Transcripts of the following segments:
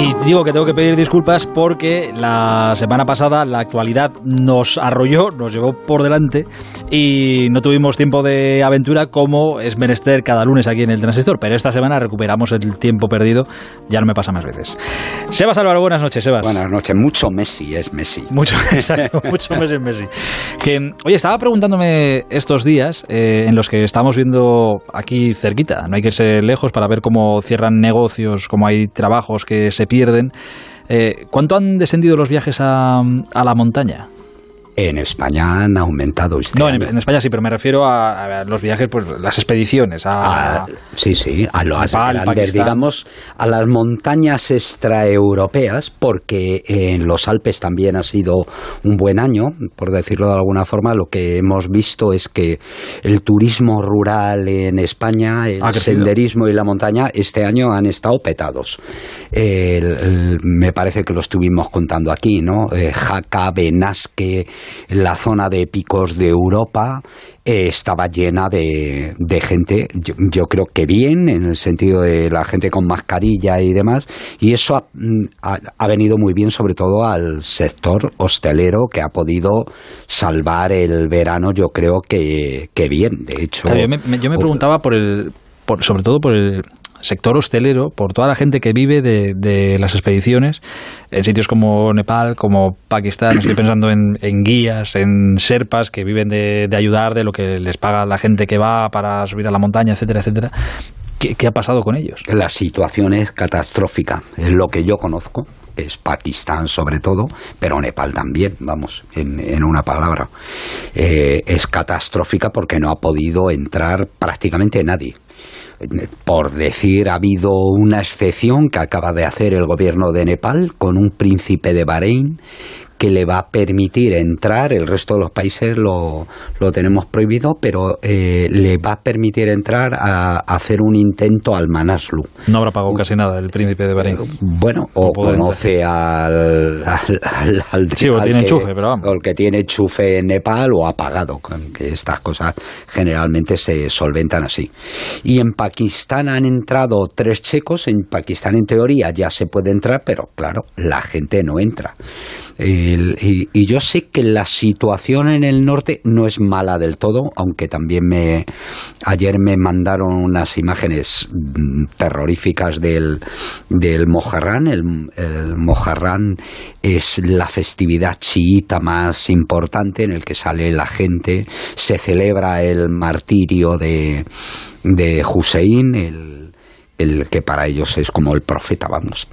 Y digo que tengo que pedir disculpas porque la semana pasada la actualidad nos arrolló, nos llevó por delante y no tuvimos tiempo de aventura como es menester cada lunes aquí en el Transistor. Pero esta semana recuperamos el tiempo perdido, ya no me pasa más veces. Sebas Álvaro, buenas noches, Sebas. Buenas noches, mucho Messi es Messi. Mucho, exacto, mucho Messi es Messi. Que, oye, estaba preguntándome estos días eh, en los que estamos viendo aquí cerquita, no hay que irse lejos para ver cómo cierran negocios, cómo hay trabajos que se pierden. Eh, ¿Cuánto han descendido los viajes a, a la montaña? En España han aumentado este No, en, en España sí, pero me refiero a, a los viajes, pues las expediciones. A, Ah, sí, sí, a las Nepal, grandes, digamos, a las montañas extraeuropeas, porque en los Alpes también ha sido un buen año, por decirlo de alguna forma. Lo que hemos visto es que el turismo rural en España, el senderismo y la montaña, este año han estado petados. El- el- me parece que lo estuvimos contando aquí, ¿no? Eh, Jaca, Benasque, la zona de picos de Europa eh, estaba llena de, de gente, yo, yo creo que bien, en el sentido de la gente con mascarilla y demás, y eso ha, mm, ha- ha venido muy bien sobre todo al sector hostelero que ha podido salvar el verano, yo creo que, que bien, de hecho. Claro, yo, me, me- yo me preguntaba por el, por, sobre todo por el sector hostelero, por toda la gente que vive de, de las expediciones en sitios como Nepal, como Pakistán. Estoy pensando en, en guías, en serpas que viven de, de ayudar, de lo que les paga la gente que va para subir a la montaña, etcétera, etcétera. ¿Qué, qué ha pasado con ellos? La situación es catastrófica, es lo que yo conozco, es Pakistán sobre todo, pero Nepal también, vamos, en, en una palabra. Eh, es catastrófica porque no ha podido entrar prácticamente nadie. Por decir, ha habido una excepción que acaba de hacer el gobierno de Nepal con un príncipe de Bahrein que le va a permitir entrar, el resto de los países lo, lo tenemos prohibido, pero eh, le va a permitir entrar a, a hacer un intento al Manaslu. No habrá pagado casi nada el príncipe de Bahrein. Bueno, o conoce al, al, al- al- Sí, o tiene que- enchufe, pero vamos. o el que tiene enchufe en Nepal o ha pagado, que estas cosas generalmente se solventan así. Y en Pakistán han entrado tres checos, en Pakistán en teoría ya se puede entrar, pero claro, la gente no entra. El- y, y yo sé que la situación en el norte no es mala del todo, aunque también me ayer me mandaron unas imágenes mm, terroríficas del, del Mojarrán. El, el Mojarrán es la festividad chiita más importante en el que sale la gente, se celebra el martirio de, de Hussein, el el que para ellos es como el profeta, vamos.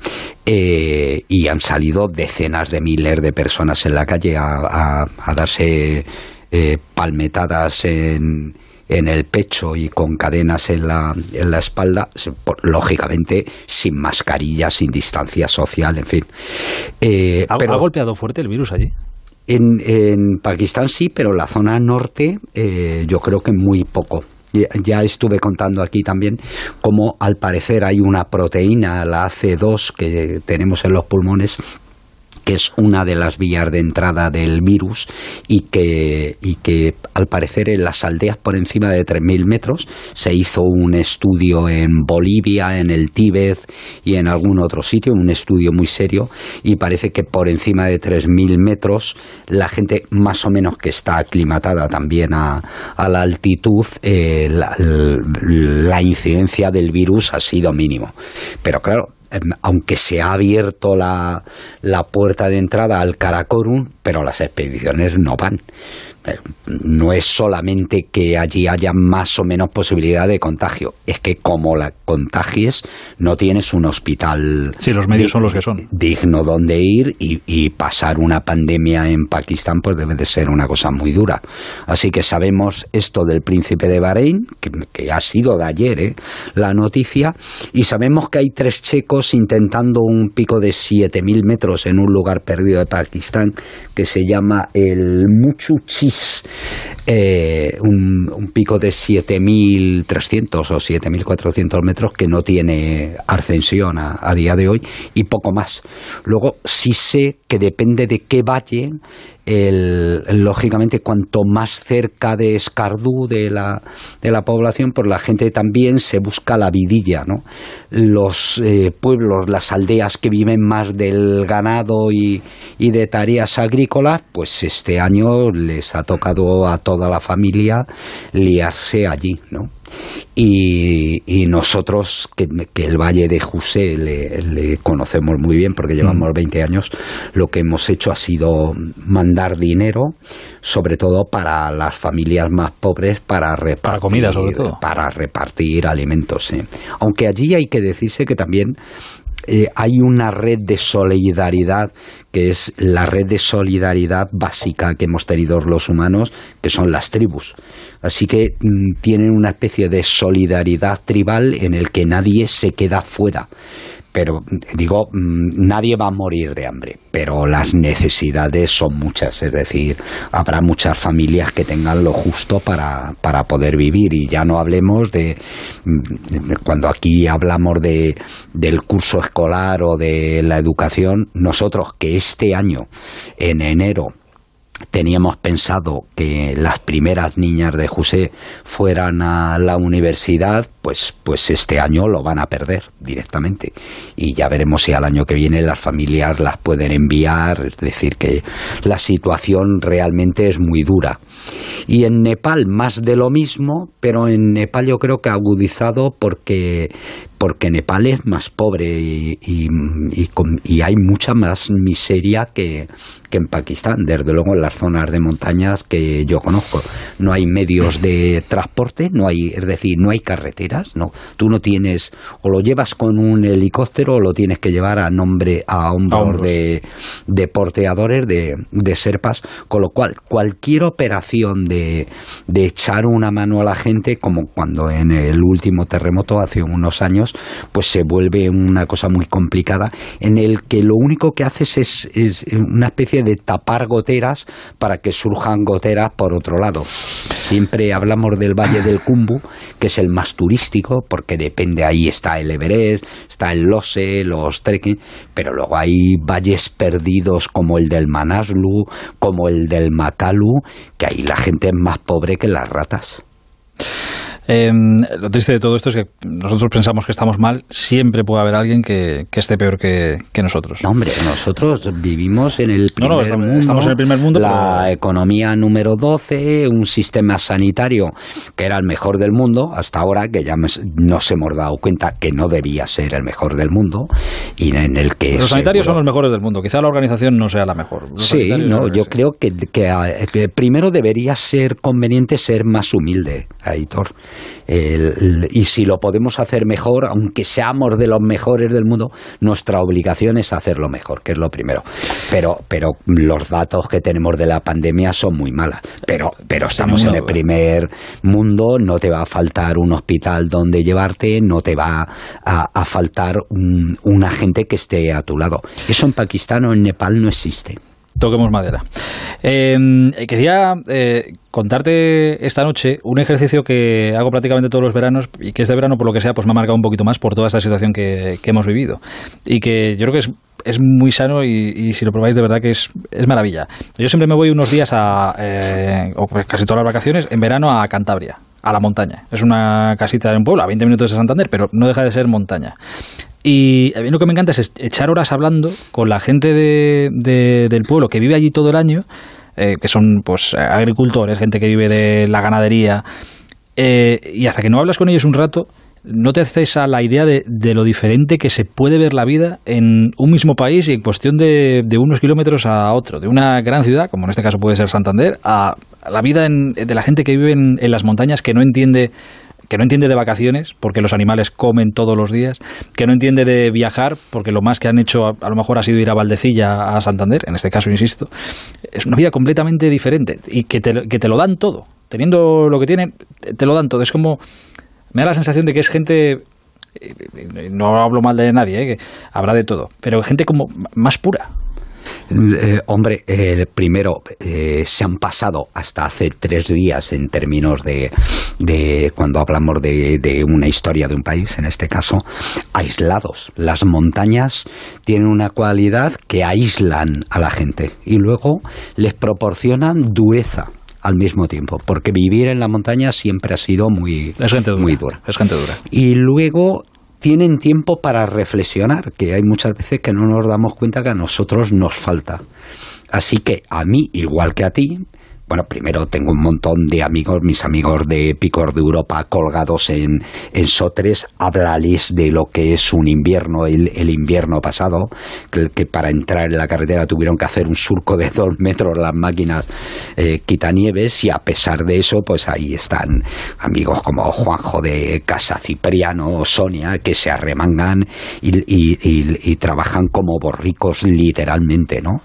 Eh, y han salido decenas de miles de personas en la calle a, a- a darse eh, palmetadas en, en el pecho y con cadenas en la, en la espalda, lógicamente sin mascarilla, sin distancia social, en fin. Eh, ¿Ha, pero- ha golpeado fuerte el virus allí? en, en Pakistán sí, pero la zona norte eh, yo creo que muy poco. Ya- estuve contando aquí también cómo al parecer hay una proteína, la AC2, que tenemos en los pulmones, que es una de las vías de entrada del virus y que, y que al parecer en las aldeas por encima de 3.000 metros se hizo un estudio en Bolivia, en el Tíbet y en algún otro sitio, un estudio muy serio y parece que por encima de 3.000 metros la gente más o menos que está aclimatada también a, a la altitud, eh, la, la incidencia del virus ha sido mínimo. Pero claro, aunque se ha abierto la, la puerta de entrada al Karakorum, pero las expediciones no van. Eh, No es solamente que allí haya más o menos posibilidad de contagio, es que como la contagies no tienes un hospital Sí, los medios son los que son. digno donde ir y, y pasar una pandemia en Pakistán pues debe de ser una cosa muy dura. Así que sabemos esto del príncipe de Bahrein, que, que ha sido de ayer ¿eh? la noticia, y sabemos que hay tres checos intentando un pico de 7.000 metros en un lugar perdido de Pakistán que se llama el Muchu Yes. Eh, un, pico de 7.300 o 7.400 metros que no tiene ascensión a, día de hoy y poco más. Luego sí sé que depende de qué valle lógicamente cuanto más cerca de Escardú de la, de la población, pues la gente también se busca la vidilla, ¿no? Los eh, pueblos, las aldeas que viven más del ganado y, y, de tareas agrícolas, pues este año les ha tocado a toda la familia liarse allí, ¿no? Y, nosotros, que, el Valle de José le, conocemos muy bien porque llevamos 20 mm. años, lo que hemos hecho ha sido mandar dinero, sobre todo para las familias más pobres, para repartir, comida, sobre todo. Para repartir alimentos. Aunque allí hay que decirse que también eh, hay una red de solidaridad que es la red de solidaridad básica que hemos tenido los humanos, que son las tribus. Así que mm, tienen una especie de solidaridad tribal en el que nadie se queda fuera pero digo, mm, nadie va a morir de hambre, pero las necesidades son muchas, es decir, habrá muchas familias que tengan lo justo para, para poder vivir y ya no hablemos de mm, cuando aquí hablamos de del curso escolar o de la educación, nosotros que este año en enero teníamos pensado que las primeras niñas de José fueran a la universidad, pues, pues este año lo van a perder directamente. Y ya veremos si al año que viene las familias las pueden enviar, es decir, que la situación realmente es muy dura. Y en Nepal más de lo mismo, pero en Nepal yo creo que agudizado porque porque Nepal es más pobre y, y, hay mucha más miseria que, que, en Pakistán, desde luego en las zonas de montañas que yo conozco. No hay medios de transporte, no hay, es decir, no hay carreteras, no. Tú no tienes, o lo llevas con un helicóptero o lo tienes que llevar a nombre, a hombros de, de porteadores, de, de serpas, con lo cual cualquier operación de, echar una mano a la gente, como cuando en el último terremoto hace unos años, pues se vuelve una cosa muy complicada en el que lo único que haces es, es una especie de tapar goteras para que surjan goteras por otro lado. Siempre hablamos del Valle del Cumbu, que es el más turístico, porque depende, ahí está el Everest, está el Lose, los trekking, pero luego hay valles perdidos como el del Manaslu, como el del Makalu, que ahí la gente es más pobre que las ratas. Eh, lo triste de todo esto es que nosotros pensamos que estamos mal, siempre puede haber alguien que, esté peor que, nosotros. No, hombre, nosotros vivimos en el primer mundo. Estamos en el primer mundo. La economía número 12, un sistema sanitario que era el mejor del mundo, hasta ahora que ya nos hemos dado cuenta que no debía ser el mejor del mundo y en el que... Los sanitarios son los mejores del mundo, quizá la organización no sea la mejor. sí, no, yo creo que, que, primero debería ser conveniente ser más humilde, Aitor y si lo podemos hacer mejor, aunque seamos de los mejores del mundo, nuestra obligación es hacerlo mejor, que es lo primero. Pero, pero los datos que tenemos de la pandemia son muy malas. Pero, pero estamos en el primer mundo, no te va a faltar un hospital donde llevarte, no te va a, faltar un, una gente que esté a tu lado. Eso en Pakistán o en Nepal no existe toquemos madera. Em, quería eh, contarte esta noche un ejercicio que hago prácticamente todos los veranos y que este verano, por lo que sea, pues me ha marcado un poquito más por toda esta situación que, hemos vivido. Y que yo creo que es, es muy sano y, si lo probáis de verdad que es, es maravilla. Yo siempre me voy unos días a, eh, o casi todas las vacaciones, en verano a Cantabria a la montaña. Es una casita de un pueblo, a 20 minutos de Santander, pero no deja de ser montaña. Y a mí lo que me encanta es echar horas hablando con la gente de, del pueblo que vive allí todo el año, eh, que son pues agricultores, gente que vive de la ganadería, eh, y hasta que no hablas con ellos un rato, no te haces a la idea de, lo diferente que se puede ver la vida en un mismo país y en cuestión de, unos kilómetros a otro, de una gran ciudad, como en este caso puede ser Santander, a, la vida de la gente que vive en las montañas que no entiende que no entiende de vacaciones, porque los animales comen todos los días, que no entiende de viajar, porque lo más que han hecho a, lo mejor ha sido ir a Valdecilla, a Santander, en este caso, insisto. Es una vida completamente diferente y que te, que te lo dan todo. Teniendo lo que tienen, te lo dan todo. Es como... Me da la sensación de que es gente eh, no hablo mal de nadie, eh, que habrá de todo, pero gente como más pura. Eh, hombre, eh, primero, eh, se han pasado hasta hace tres días en términos de, de cuando hablamos de, de, una historia de un país, en este caso, aislados. Las montañas tienen una cualidad que aíslan a la gente y luego les proporcionan dureza al mismo tiempo, porque vivir en la montaña siempre ha sido muy, muy dura. Es gente dura. Y luego tienen tiempo para reflexionar, que hay muchas veces que no nos damos cuenta que a nosotros nos falta. Así que a mí, igual que a ti, bueno, primero tengo un montón de amigos, mis amigos de Picor de Europa colgados en, en Sotres, háblales de lo que es un invierno, el, invierno pasado, que, para entrar en la carretera tuvieron que hacer un surco de dos metros las máquinas eh, quitanieves y a pesar de eso, pues ahí están amigos como Juanjo de Casa Cipriano o Sonia que se arremangan y, y trabajan como borricos literalmente, ¿no?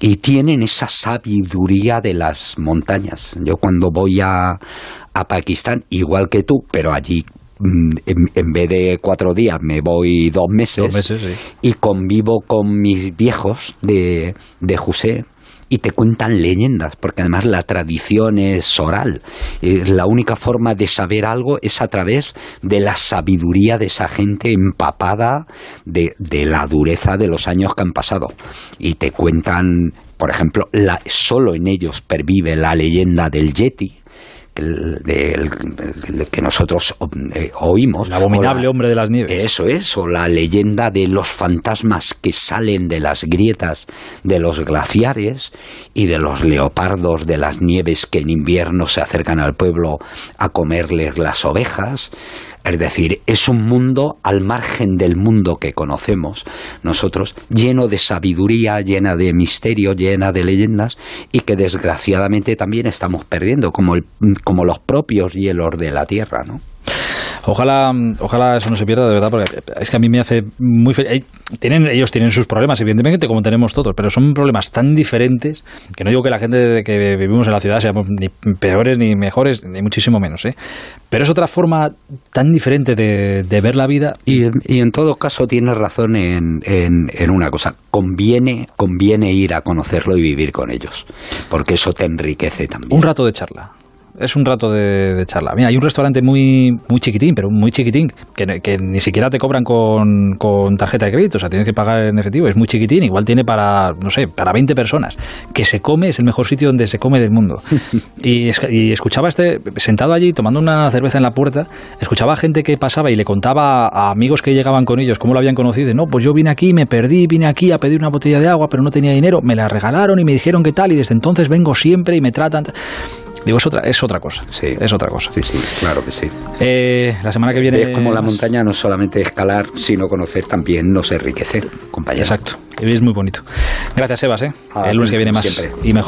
Y tienen esa sabiduría de las montañas. Yo cuando voy a, a Pakistán, igual que tú, pero allí mm, en, vez de cuatro días me voy dos meses, y convivo con mis viejos de, de José y te cuentan leyendas, porque además la tradición es oral. Eh, la única forma de saber algo es a través de la sabiduría de esa gente empapada de, de la dureza de los años que han pasado. Y te cuentan por ejemplo, la, solo en ellos pervive la leyenda del Yeti, que nosotros eh, oímos. El abominable hombre de las nieves. Eso es, o la leyenda de los fantasmas que salen de las grietas de los glaciares y de los leopardos de las nieves que en invierno se acercan al pueblo a comerles las ovejas. Es decir, es un mundo al margen del mundo que conocemos nosotros, lleno de sabiduría, llena de misterio, llena de leyendas y que desgraciadamente también estamos perdiendo, como, como los propios hielos de la Tierra, ¿no? Ojalá, ojalá eso no se pierda de verdad, porque es que a mí me hace muy feliz. Tienen, ellos tienen sus problemas, evidentemente, como tenemos todos, pero son problemas tan diferentes que no digo que la gente que vivimos en la ciudad seamos ni peores ni mejores, ni muchísimo menos, ¿eh? Pero es otra forma tan diferente de, ver la vida. Y, en todo caso tienes razón en, en, una cosa. Conviene, conviene ir a conocerlo y vivir con ellos, porque eso te enriquece también. Un rato de charla es un rato de, charla. Mira, hay un restaurante muy, muy chiquitín, pero muy chiquitín, que, ni siquiera te cobran con, con, tarjeta de crédito, o sea, tienes que pagar en efectivo, es muy chiquitín, igual tiene para, no sé, para 20 personas. Que se come, es el mejor sitio donde se come del mundo. y, y escuchaba este, sentado allí, tomando una cerveza en la puerta, escuchaba a gente que pasaba y le contaba a amigos que llegaban con ellos cómo lo habían conocido. no, pues yo vine aquí, me perdí, vine aquí a pedir una botella de agua, pero no tenía dinero, me la regalaron y me dijeron qué tal, y desde entonces vengo siempre y me tratan. Digo, es otra, es otra cosa. Sí. Es otra cosa. Sí, sí, claro que sí. Eh, la semana que viene. Es como la montaña no solamente escalar, sino conocer también nos enriquecer, compañero. Exacto. Es muy bonito. Gracias, Sebas. ¿eh? El lunes que viene más y mejor.